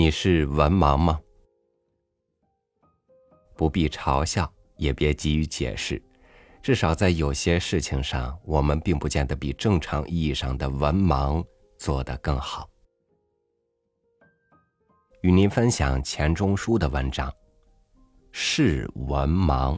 你是文盲吗？不必嘲笑，也别急于解释。至少在有些事情上，我们并不见得比正常意义上的文盲做得更好。与您分享钱钟书的文章《是文盲》。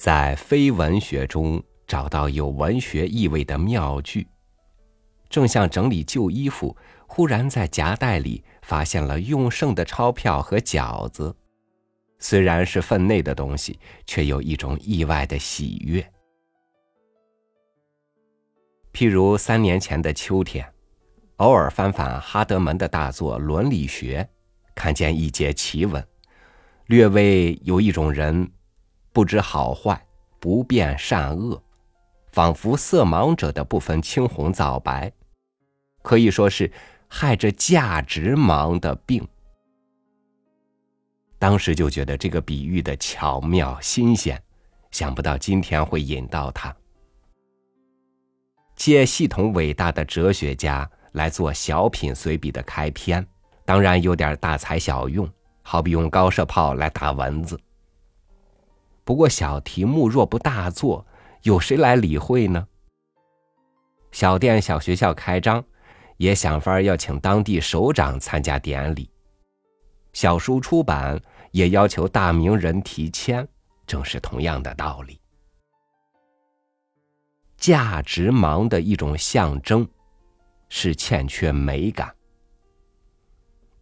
在非文学中找到有文学意味的妙句，正像整理旧衣服，忽然在夹袋里发现了用剩的钞票和饺子。虽然是分内的东西，却有一种意外的喜悦。譬如三年前的秋天，偶尔翻翻哈德门的大作《伦理学》，看见一节奇文，略微有一种人。不知好坏，不辨善恶，仿佛色盲者的不分青红皂白，可以说是害着价值盲的病。当时就觉得这个比喻的巧妙新鲜，想不到今天会引到它。借系统伟大的哲学家来做小品随笔的开篇，当然有点大材小用，好比用高射炮来打蚊子。不过小题目若不大做，有谁来理会呢？小店、小学校开张，也想法要请当地首长参加典礼；小书出版，也要求大名人提签，正是同样的道理。价值盲的一种象征，是欠缺美感，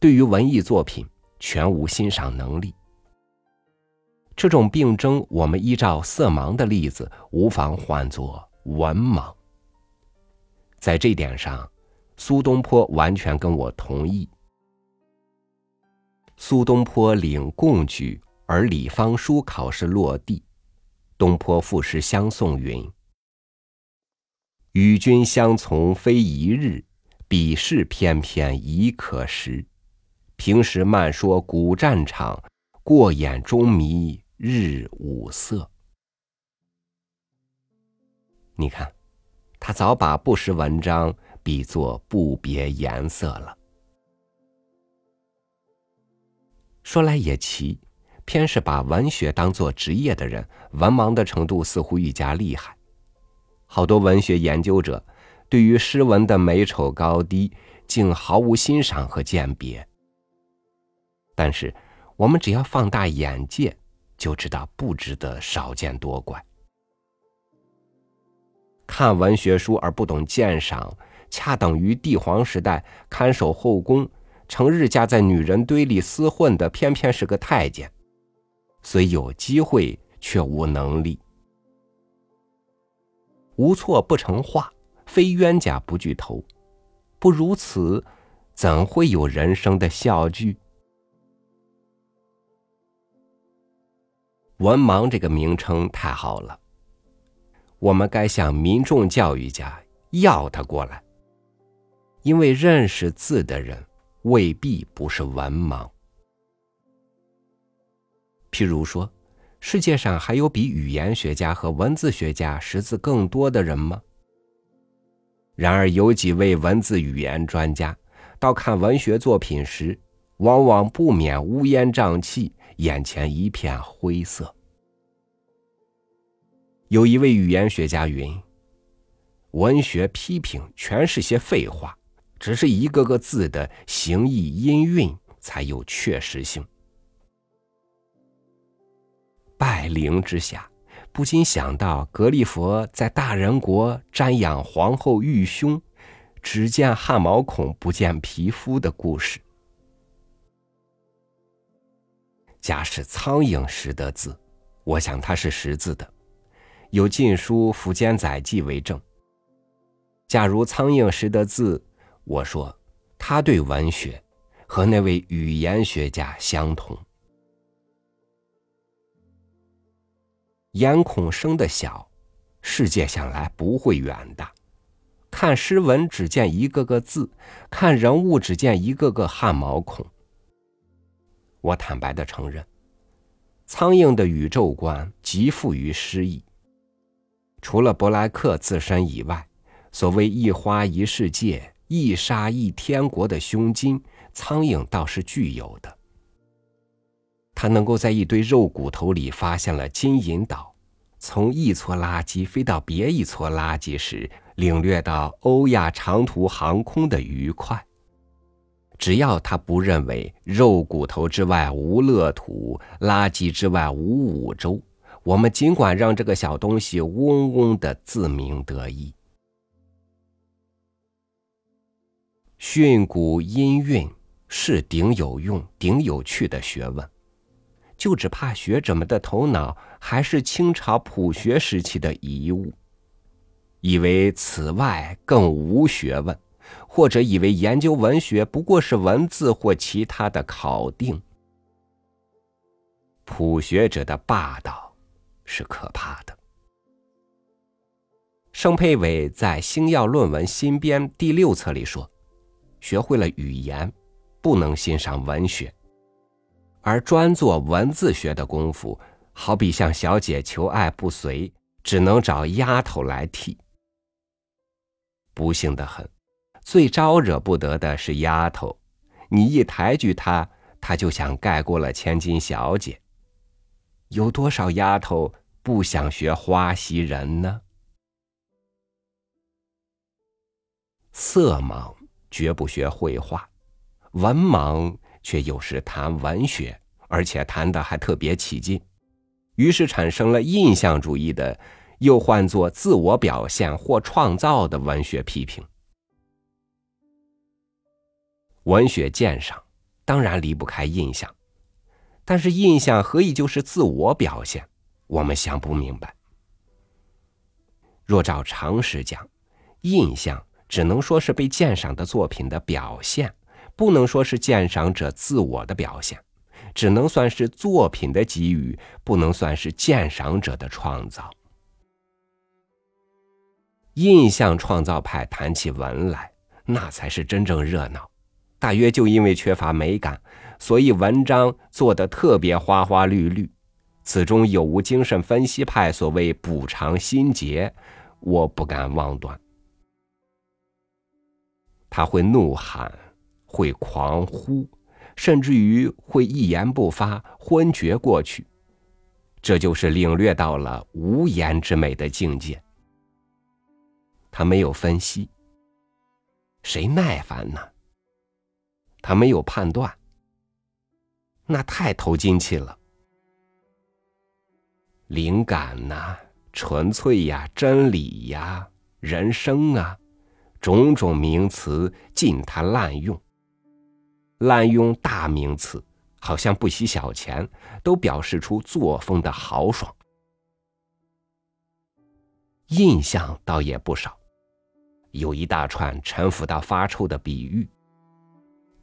对于文艺作品全无欣赏能力。这种病症，我们依照色盲的例子，无妨唤作文盲。在这点上，苏东坡完全跟我同意。苏东坡领贡举，而李方书考试落地。东坡赋诗相送云：“与君相从非一日，比试偏偏已可识。平时漫说古战场，过眼中迷。”日五色，你看，他早把不识文章比作不别颜色了。说来也奇，偏是把文学当做职业的人，文盲的程度似乎愈加厉害。好多文学研究者对于诗文的美丑高低，竟毫无欣赏和鉴别。但是，我们只要放大眼界。就知道不值得少见多怪。看文学书而不懂鉴赏，恰等于帝皇时代看守后宫，成日夹在女人堆里厮混的，偏偏是个太监，虽有机会，却无能力。无错不成话，非冤家不聚头。不如此，怎会有人生的笑剧？文盲这个名称太好了，我们该向民众教育家要他过来，因为认识字的人未必不是文盲。譬如说，世界上还有比语言学家和文字学家识字更多的人吗？然而，有几位文字语言专家，到看文学作品时，往往不免乌烟瘴气。眼前一片灰色。有一位语言学家云：“文学批评全是些废话，只是一个个字的形意音韵才有确实性。”拜灵之下，不禁想到格利佛在大人国瞻仰皇后玉胸，只见汗毛孔不见皮肤的故事。假使苍蝇识得字，我想他是识字的，有《晋书·苻坚载记》为证。假如苍蝇识得字，我说他对文学和那位语言学家相同。眼孔生的小，世界想来不会远大。看诗文只见一个个字，看人物只见一个个汗毛孔。我坦白的承认，苍蝇的宇宙观极富于诗意。除了伯莱克自身以外，所谓一花一世界、一沙一天国的胸襟，苍蝇倒是具有的。它能够在一堆肉骨头里发现了金银岛，从一撮垃圾飞到别一撮垃圾时，领略到欧亚长途航空的愉快。只要他不认为肉骨头之外无乐土，垃圾之外无五洲，我们尽管让这个小东西嗡嗡的自鸣得意。训诂音韵是顶有用、顶有趣的学问，就只怕学者们的头脑还是清朝朴学时期的遗物，以为此外更无学问。或者以为研究文学不过是文字或其他的考定，普学者的霸道是可怕的。盛佩伟在《星耀论文新编》第六册里说：“学会了语言，不能欣赏文学，而专做文字学的功夫，好比向小姐求爱不遂，只能找丫头来替。不幸的很。”最招惹不得的是丫头，你一抬举她，她就想盖过了千金小姐。有多少丫头不想学花袭人呢？色盲绝不学绘画，文盲却有时谈文学，而且谈的还特别起劲，于是产生了印象主义的，又唤作自我表现或创造的文学批评。文学鉴赏当然离不开印象，但是印象何以就是自我表现？我们想不明白。若照常识讲，印象只能说是被鉴赏的作品的表现，不能说是鉴赏者自我的表现，只能算是作品的给予，不能算是鉴赏者的创造。印象创造派谈起文来，那才是真正热闹。大约就因为缺乏美感，所以文章做的特别花花绿绿。此中有无精神分析派所谓补偿心结，我不敢妄断。他会怒喊，会狂呼，甚至于会一言不发，昏厥过去。这就是领略到了无言之美的境界。他没有分析，谁耐烦呢？他没有判断，那太投金去了。灵感呐，纯粹呀，真理呀，人生啊，种种名词尽他滥用，滥用大名词，好像不惜小钱，都表示出作风的豪爽。印象倒也不少，有一大串陈腐到发臭的比喻。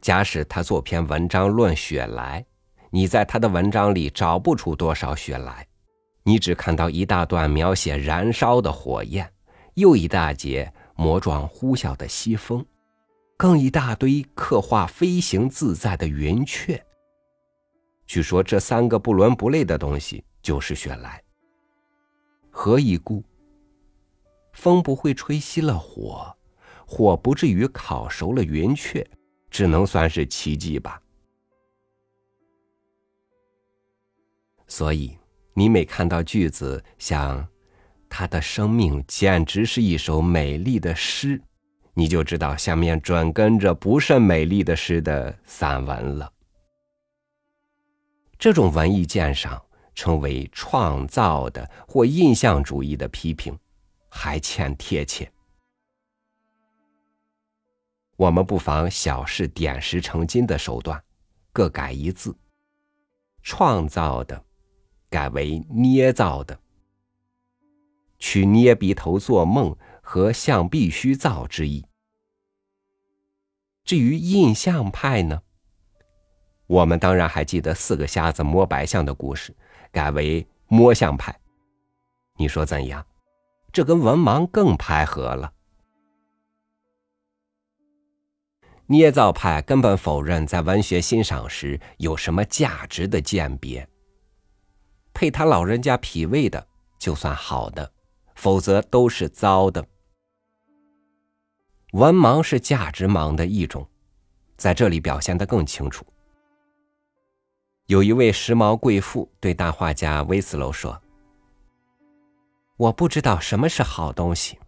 假使他做篇文章论雪莱，你在他的文章里找不出多少雪莱，你只看到一大段描写燃烧的火焰，又一大截魔状呼啸的西风，更一大堆刻画飞行自在的云雀。据说这三个不伦不类的东西就是雪莱。何以故？风不会吹熄了火，火不至于烤熟了云雀。只能算是奇迹吧。所以，你每看到句子像“他的生命简直是一首美丽的诗”，你就知道下面准跟着不甚美丽的诗的散文了。这种文艺鉴赏称为创造的或印象主义的批评，还欠贴切。我们不妨小试点石成金的手段，各改一字，创造的改为捏造的，取捏鼻头做梦和像必须造之意。至于印象派呢，我们当然还记得四个瞎子摸白象的故事，改为摸象派。你说怎样？这跟文盲更拍合了。捏造派根本否认在文学欣赏时有什么价值的鉴别，配他老人家脾胃的就算好的，否则都是糟的。文盲是价值盲的一种，在这里表现的更清楚。有一位时髦贵妇对大画家威斯楼说：“我不知道什么是好东西，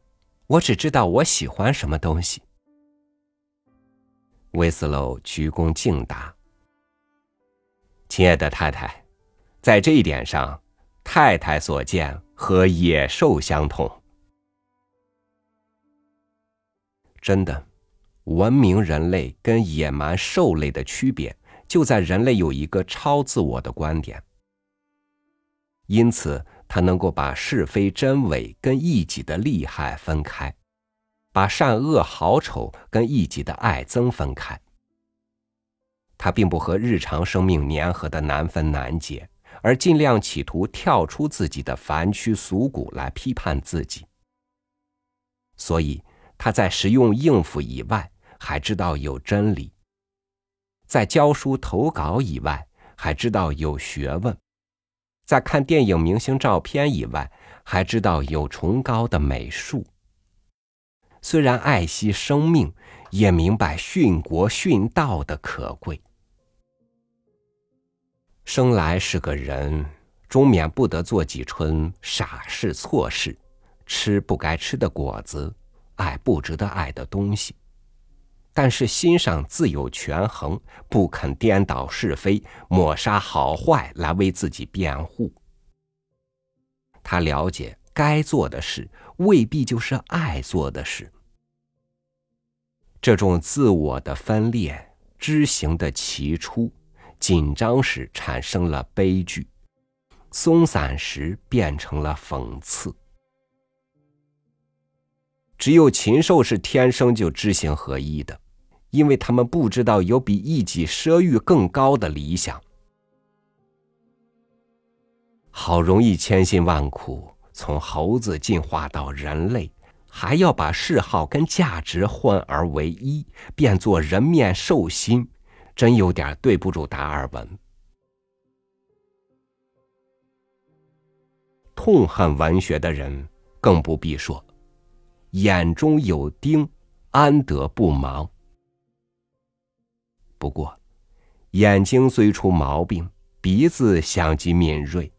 我只知道我喜欢什么东西。”威斯楼鞠躬敬答：“亲爱的太太。”在这一点上，太太所见和野兽相同。真的，文明人类跟野蛮兽类的区别就在人类有一个超自我的观点，因此他能够把是非真伪跟异己的利害分开，把善恶好丑跟一己的爱憎分开。他并不和日常生命粘合的难分难解。而尽量企图跳出自己的凡躯俗骨来批判自己，所以他在实用应付以外，还知道有真理；在教书投稿以外，还知道有学问；在看电影明星照片以外，还知道有崇高的美术。虽然爱惜生命，也明白殉国殉道的可贵。生来是个人，终免不得做几春傻事错事，吃不该吃的果子，爱不值得爱的东西。但是心上自有权衡，不肯颠倒是非，抹杀好坏来为自己辩护。他了解该做的事，未必就是爱做的事。这种自我的分裂，知行的起初。紧张时产生了悲剧，松散时变成了讽刺。只有禽兽是天生就知行合一的，因为他们不知道有比一己奢欲更高的理想。好容易千辛万苦从猴子进化到人类，还要把嗜好跟价值混而为一，变作人面兽心。真有点对不住达尔文。痛恨文学的人更不必说，眼中有钉，安得不盲？不过，眼睛虽出毛病，鼻子相即敏锐，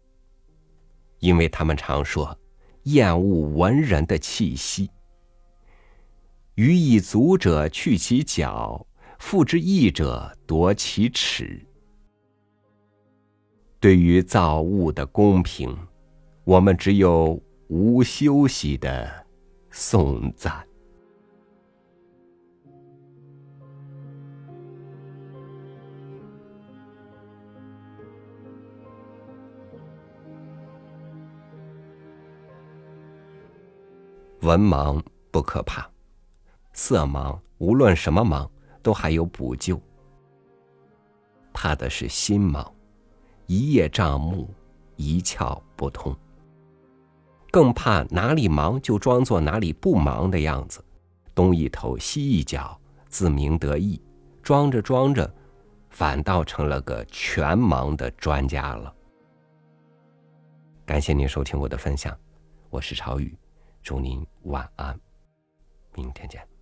因为他们常说厌恶文人的气息。予以足者去其脚。复之义者夺其齿。对于造物的公平，我们只有无休息的颂赞。文盲不可怕，色盲无论什么盲。都还有补救。怕的是心盲，一叶障目，一窍不通。更怕哪里忙就装作哪里不忙的样子，东一头西一脚，自鸣得意，装着装着，反倒成了个全盲的专家了。感谢您收听我的分享，我是朝雨，祝您晚安，明天见。